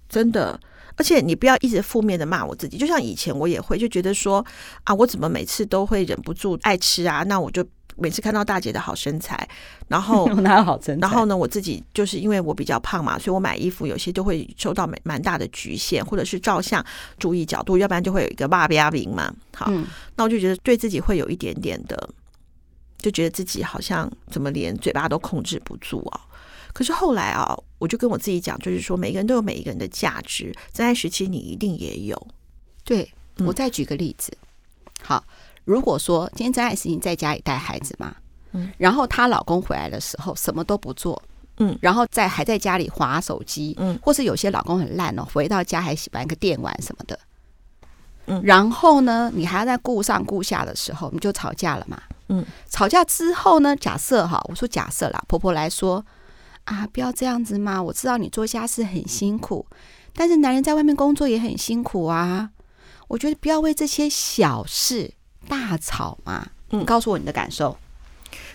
真的。而且你不要一直负面的骂我自己，就像以前我也会就觉得说啊，我怎么每次都会忍不住爱吃啊？那我就每次看到大姐的好身材，然后 [LAUGHS]
哪有好身材？
然后呢，我自己就是因为我比较胖嘛，所以我买衣服有些都会受到蛮蛮大的局限，或者是照相注意角度，要不然就会有一个骂边边嘛。好，嗯、那我就觉得对自己会有一点点的。就觉得自己好像怎么连嘴巴都控制不住啊！可是后来啊，我就跟我自己讲，就是说每个人都有每一个人的价值，在爱时期你一定也有。
对，我再举个例子，好，如果说今天张爱玲在家里带孩子嘛，嗯，然后她老公回来的时候什么都不做，嗯，然后在还在家里划手机，嗯，或是有些老公很烂哦，回到家还玩个电玩什么的，嗯，然后呢，你还要在顾上顾下的时候，你就吵架了嘛，嗯，吵架之后呢，假设哈，我说假设啦，婆婆来说啊，不要这样子嘛，我知道你做家事很辛苦，但是男人在外面工作也很辛苦啊，我觉得不要为这些小事。大吵嘛？嗯，告诉我你的感受。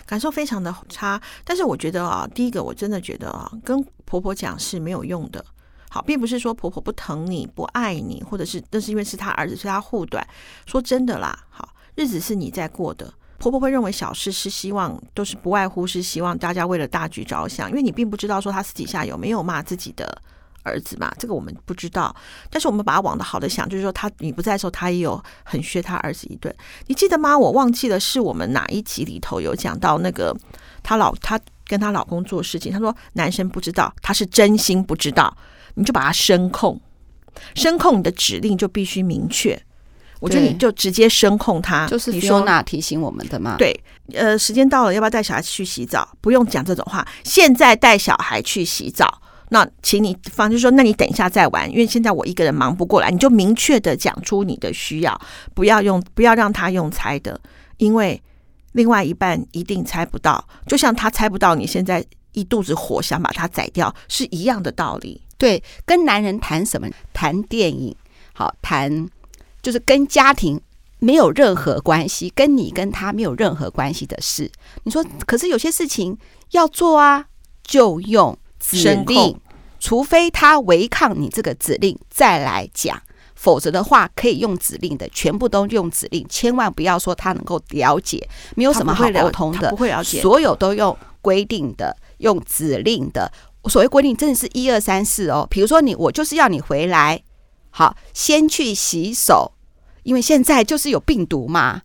感受非常的差，但是我觉得啊，第一个我真的觉得啊，跟婆婆讲是没有用的。好，并不是说婆婆不疼你、不爱你，或者是那是因为是她儿子，是她护短。说真的啦，好，日子是你在过的，婆婆会认为小事是希望，都是不外乎是希望大家为了大局着想，因为你并不知道说她私底下有没有骂自己的。儿子嘛，这个我们不知道，但是我们把他往的好的想，就是说他你不在的时候，他也有很削他儿子一顿。你记得吗？我忘记了是我们哪一集里头有讲到那个她老她跟她老公做事情，她说男生不知道，他是真心不知道，你就把他声控，声控你的指令就必须明确。我觉得你就直接声控他，
就是你说那提醒我们的嘛。
对，呃，时间到了，要不要带小孩去洗澡？不用讲这种话，现在带小孩去洗澡。那请你放，就说，那你等一下再玩，因为现在我一个人忙不过来，你就明确的讲出你的需要，不要用，不要让他用猜的，因为另外一半一定猜不到，就像他猜不到你现在一肚子火想把他宰掉是一样的道理。
对，跟男人谈什么？谈电影，好，谈就是跟家庭没有任何关系，跟你跟他没有任何关系的事。你说，可是有些事情要做啊，就用。指令，除非他违抗你这个指令再来讲，否则的话可以用指令的，全部都用指令，千万不要说他能够了解，没有什么好沟通的，
不会了解，
所有都用规定的，用指令的。所谓规定真的是一二三四哦，比如说你，我就是要你回来，好，先去洗手，因为现在就是有病毒嘛。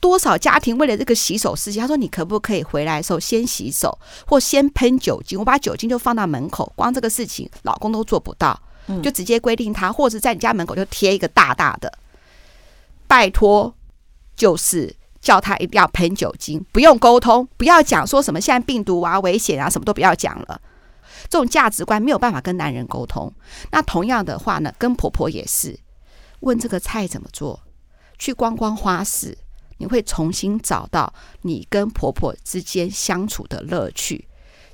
多少家庭为了这个洗手事情，他说你可不可以回来的时候先洗手，或先喷酒精？我把酒精就放到门口，光这个事情老公都做不到，就直接规定他，或者在你家门口就贴一个大大的，拜托，就是叫他一定要喷酒精，不用沟通，不要讲说什么现在病毒啊危险啊，什么都不要讲了。这种价值观没有办法跟男人沟通。那同样的话呢，跟婆婆也是，问这个菜怎么做，去逛逛花市。你会重新找到你跟婆婆之间相处的乐趣，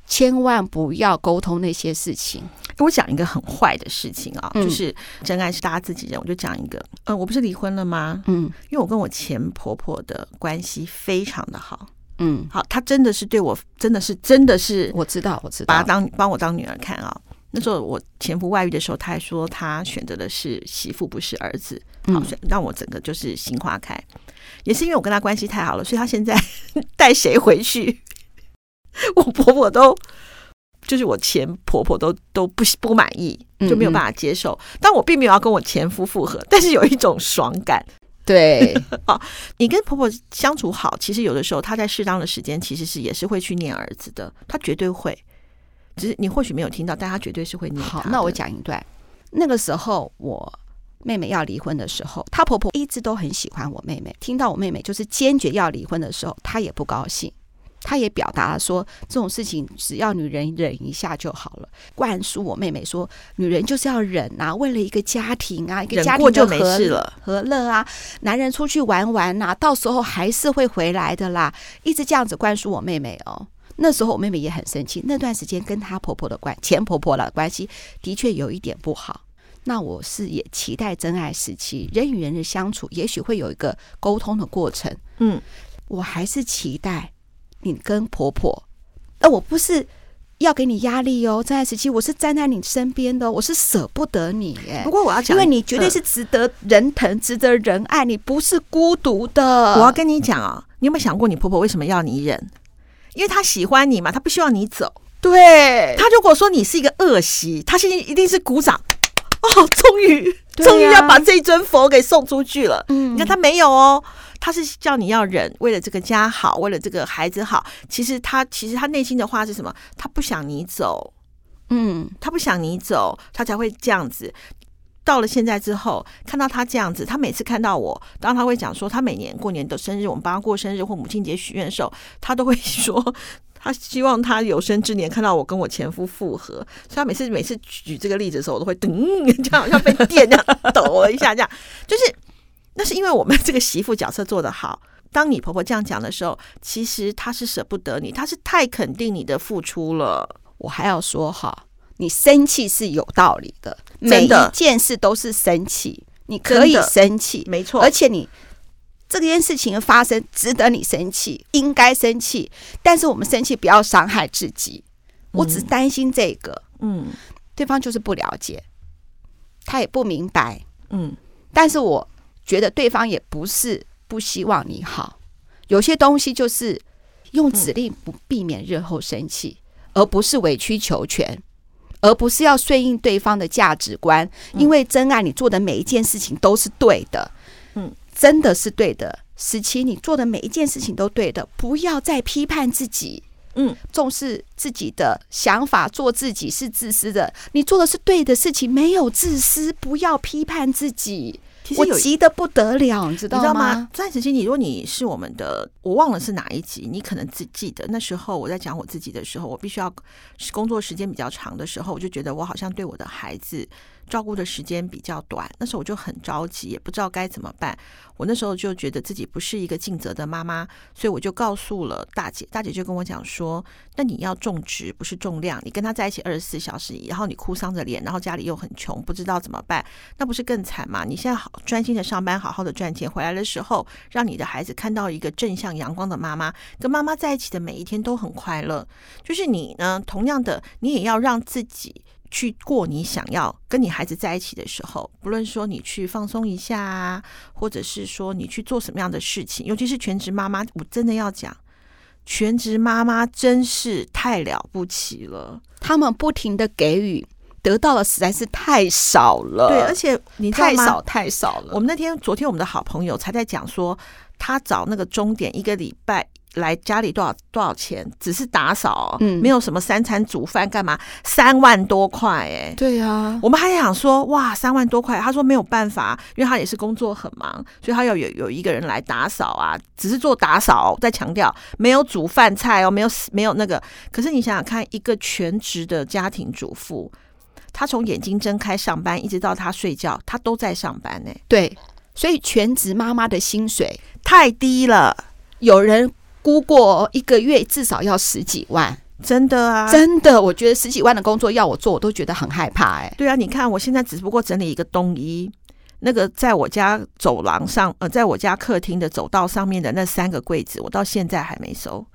千万不要沟通那些事情。
我讲一个很坏的事情啊，就是真爱是大家自己人。我就讲一个，嗯，我不是离婚了吗？嗯，因为我跟我前婆婆的关系非常的好。嗯，好，她真的是对我，真的是，真的是，
我知道，我知道，
把她当帮我当女儿看啊。那时候我前夫外遇的时候，他还说他选择的是媳妇，不是儿子。好，让我整个就是心花开。也是因为我跟他关系太好了，所以他现在 [LAUGHS] 带谁回去，我婆婆都就是我前婆婆都都不不满意，就没有办法接受。但我并没有要跟我前夫复合，但是有一种爽感。
对，[LAUGHS]
好，你跟婆婆相处好，其实有的时候她在适当的时间，其实是也是会去念儿子的，她绝对会。只是你或许没有听到，但他绝对是会念。
好，那我讲一段。那个时候我妹妹要离婚的时候，她婆婆一直都很喜欢我妹妹。听到我妹妹就是坚决要离婚的时候，她也不高兴。她也表达了说，这种事情只要女人忍一下就好了。灌输我妹妹说，女人就是要忍啊，为了一个家庭啊，一个家庭就没事了，和乐啊，男人出去玩玩啊，到时候还是会回来的啦。一直这样子灌输我妹妹哦。那时候我妹妹也很生气，那段时间跟她婆婆的关前婆婆的关系的确有一点不好。那我是也期待真爱时期人与人的相处，也许会有一个沟通的过程。嗯，我还是期待你跟婆婆。那我不是要给你压力哦，真爱时期我是站在你身边的，我是舍不得你。哎，不过我要讲，因为你绝对是值得人疼、值得人爱，你不是孤独的。
我要跟你讲啊，你有没有想过你婆婆为什么要你忍？因为他喜欢你嘛，他不希望你走。
对，
他如果说你是一个恶习，他现在一定是鼓掌。哦，终于，终于要把这尊佛给送出去了。嗯，你看他没有哦，他是叫你要忍，为了这个家好，为了这个孩子好。其实他，其实他内心的话是什么？他不想你走。嗯，他不想你走，他才会这样子。到了现在之后，看到他这样子，他每次看到我，当他会讲说，他每年过年的生日，我们帮他过生日或母亲节许愿的时候，他都会说，他希望他有生之年看到我跟我前夫复合。所以他每次每次举这个例子的时候，我都会噔，这样好像被电这样抖了一下，这样就是那是因为我们这个媳妇角色做得好。当你婆婆这样讲的时候，其实她是舍不得你，她是太肯定你的付出了。
我还要说哈，你生气是有道理的，每一件事都是生气，你可以生气，
没错。
而且你这件事情的发生值得你生气，应该生气。但是我们生气不要伤害自己，我只担心这个，嗯，对方就是不了解，他也不明白，嗯。但是我觉得对方也不是不希望你好，有些东西就是用指令不避免日后生气。而不是委曲求全，而不是要顺应对方的价值观，因为真爱，你做的每一件事情都是对的，嗯，真的是对的。十七，你做的每一件事情都对的，不要再批判自己，嗯，重视自己的想法，做自己是自私的。你做的是对的事情，没有自私，不要批判自己。其实我急得不得了，你知道吗？
暂时期，你如果你是我们的，我忘了是哪一集，你可能只记得那时候我在讲我自己的时候，我必须要工作时间比较长的时候，我就觉得我好像对我的孩子。照顾的时间比较短，那时候我就很着急，也不知道该怎么办。我那时候就觉得自己不是一个尽责的妈妈，所以我就告诉了大姐。大姐就跟我讲说：“那你要种植，不是重量。你跟他在一起二十四小时，然后你哭丧着脸，然后家里又很穷，不知道怎么办，那不是更惨吗？你现在好专心的上班，好好的赚钱，回来的时候让你的孩子看到一个正向阳光的妈妈，跟妈妈在一起的每一天都很快乐。就是你呢，同样的，你也要让自己。”去过你想要跟你孩子在一起的时候，不论说你去放松一下啊，或者是说你去做什么样的事情，尤其是全职妈妈，我真的要讲，全职妈妈真是太了不起了。
他们不停的给予，得到的实在是太少了。
对，而且你太
少太少了。
我们那天昨天我们的好朋友才在讲说，他找那个钟点一个礼拜。来家里多少多少钱？只是打扫，嗯，没有什么三餐煮饭干嘛？三万多块，哎，
对啊，
我们还想说，哇，三万多块。他说没有办法，因为他也是工作很忙，所以他要有有一个人来打扫啊，只是做打扫。再强调，没有煮饭菜哦，没有没有那个。可是你想想看，一个全职的家庭主妇，她从眼睛睁开上班，一直到她睡觉，她都在上班呢。
对，所以全职妈妈的薪水
太低了，
有人。估过一个月至少要十几万，
真的啊，
真的，我觉得十几万的工作要我做，我都觉得很害怕。哎，
对啊，你看我现在只不过整理一个冬衣，那个在我家走廊上，呃，在我家客厅的走道上面的那三个柜子，我到现在还没收。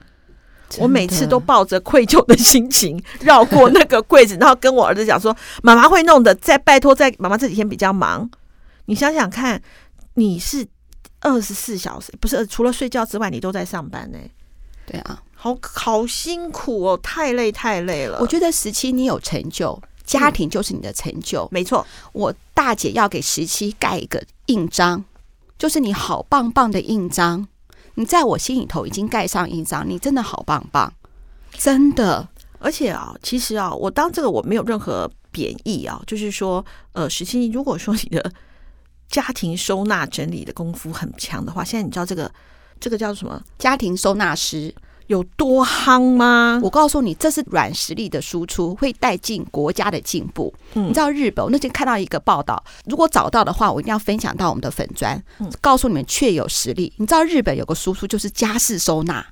我每次都抱着愧疚的心情绕过那个柜子，然后跟我儿子讲说：“妈妈会弄的，再拜托，在妈妈这几天比较忙。”你想想看，你是。二十四小时不是除了睡觉之外，你都在上班呢？
对啊，
好好辛苦哦，太累太累了。
我觉得十七你有成就，家庭就是你的成就，
嗯、没错。
我大姐要给十七盖一个印章，就是你好棒棒的印章。你在我心里头已经盖上印章，你真的好棒棒，真的。
而且啊，其实啊，我当这个我没有任何贬义啊，就是说，呃，十七，如果说你的。家庭收纳整理的功夫很强的话，现在你知道这个这个叫什么？
家庭收纳师
有多夯吗？
我告诉你，这是软实力的输出，会带进国家的进步。嗯，你知道日本？我那天看到一个报道，如果找到的话，我一定要分享到我们的粉砖，嗯，告诉你们确有实力。你知道日本有个输出就是家事收纳，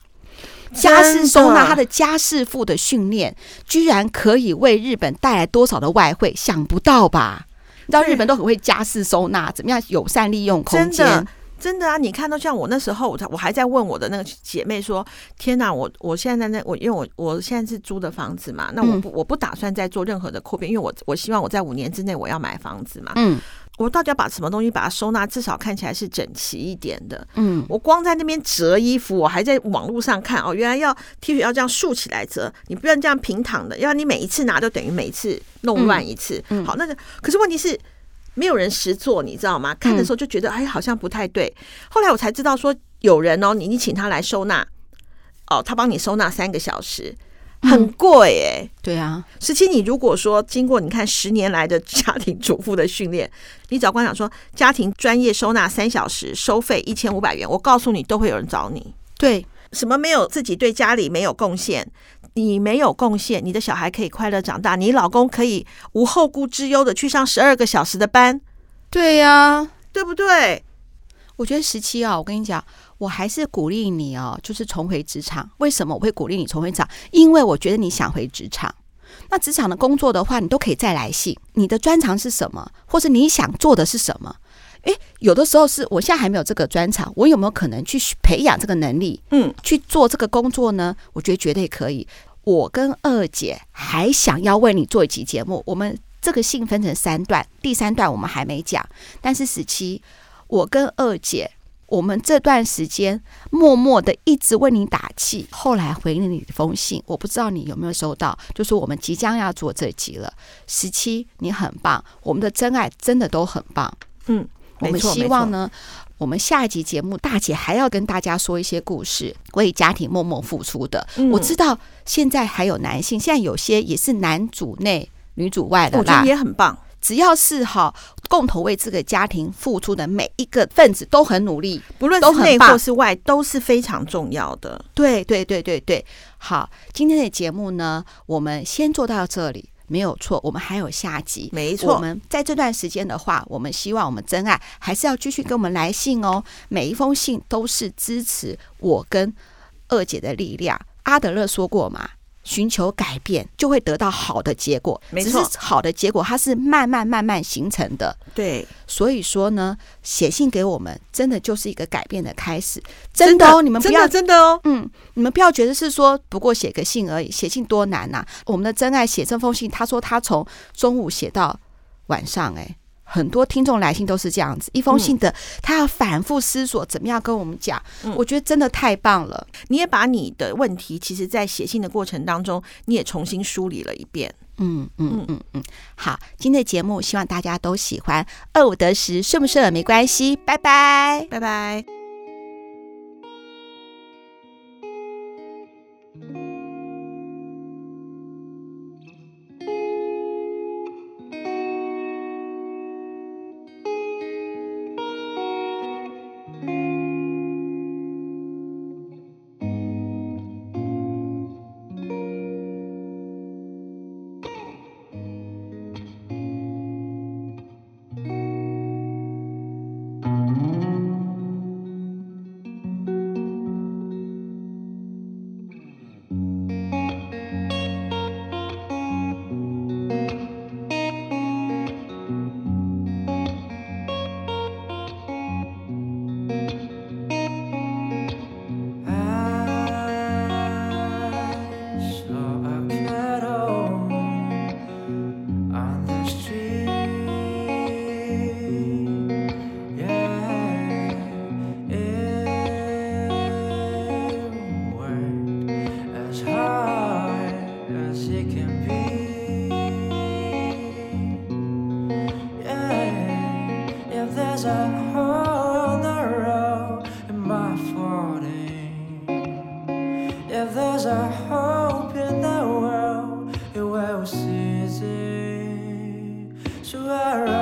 家事收纳，他的家事妇的训练，居然可以为日本带来多少的外汇？想不到吧？你知道日本都很会家事收纳，怎么样友善利用空间？
真的，真的啊！你看到像我那时候，我我还在问我的那个姐妹说：“天哪，我我现在在那我因为我我现在是租的房子嘛，那我不我不打算再做任何的扩编，因为我我希望我在五年之内我要买房子嘛。”嗯。我到底要把什么东西把它收纳，至少看起来是整齐一点的。嗯，我光在那边折衣服，我还在网络上看哦，原来要 T 恤要这样竖起来折，你不能这样平躺的，要你每一次拿都等于每一次弄乱一次。嗯，好，那个可是问题是没有人实做，你知道吗？看的时候就觉得哎，好像不太对。后来我才知道说有人哦，你你请他来收纳，哦，他帮你收纳三个小时。
很贵哎、嗯。
对啊，
十七，你如果说经过你看十年来的家庭主妇的训练，你找官场说家庭专业收纳三小时收费一千五百元，我告诉你都会有人找你。
对，
什么没有自己对家里没有贡献？你没有贡献，你的小孩可以快乐长大，你老公可以无后顾之忧的去上十二个小时的班。
对呀、啊，
对不对？
我觉得十七啊，我跟你讲，我还是鼓励你哦，就是重回职场。为什么我会鼓励你重回职场？因为我觉得你想回职场。那职场的工作的话，你都可以再来信。你的专长是什么？或者你想做的是什么？诶，有的时候是我现在还没有这个专长，我有没有可能去培养这个能力？嗯，去做这个工作呢？我觉得绝对可以。我跟二姐还想要为你做一期节目。我们这个信分成三段，第三段我们还没讲，但是十七。我跟二姐，我们这段时间默默的一直为你打气。后来回了你的封信，我不知道你有没有收到，就是我们即将要做这集了。十七，你很棒，我们的真爱真的都很棒。嗯，我们希望呢，我们下一集节目，大姐还要跟大家说一些故事，为家庭默默付出的。嗯、我知道现在还有男性，现在有些也是男主内女主外的啦，
我觉得也很棒。
只要是哈，共同为这个家庭付出的每一个分子都很努力，
不论是内或是外，都是非常重要的。
对对对对对，好，今天的节目呢，我们先做到这里，没有错。我们还有下集，
没错。
我们在这段时间的话，我们希望我们真爱还是要继续给我们来信哦。每一封信都是支持我跟二姐的力量。阿德勒说过嘛。寻求改变，就会得到好的结果。
没错，
只是好的结果它是慢慢慢慢形成的。
对，
所以说呢，写信给我们，真的就是一个改变的开始。真的哦，的你们不要
真的，真的哦，
嗯，你们不要觉得是说不过写个信而已，写信多难呐、啊！我们的真爱写这封信，他说他从中午写到晚上，哎。很多听众来信都是这样子，一封信的，他要反复思索怎么样跟我们讲。嗯，我觉得真的太棒了。
你也把你的问题，其实，在写信的过程当中，你也重新梳理了一遍。
嗯嗯嗯嗯，好，今天的节目希望大家都喜欢。二五得十，顺不顺耳没关系。拜拜，
拜拜。I hope in the world it will cease. So I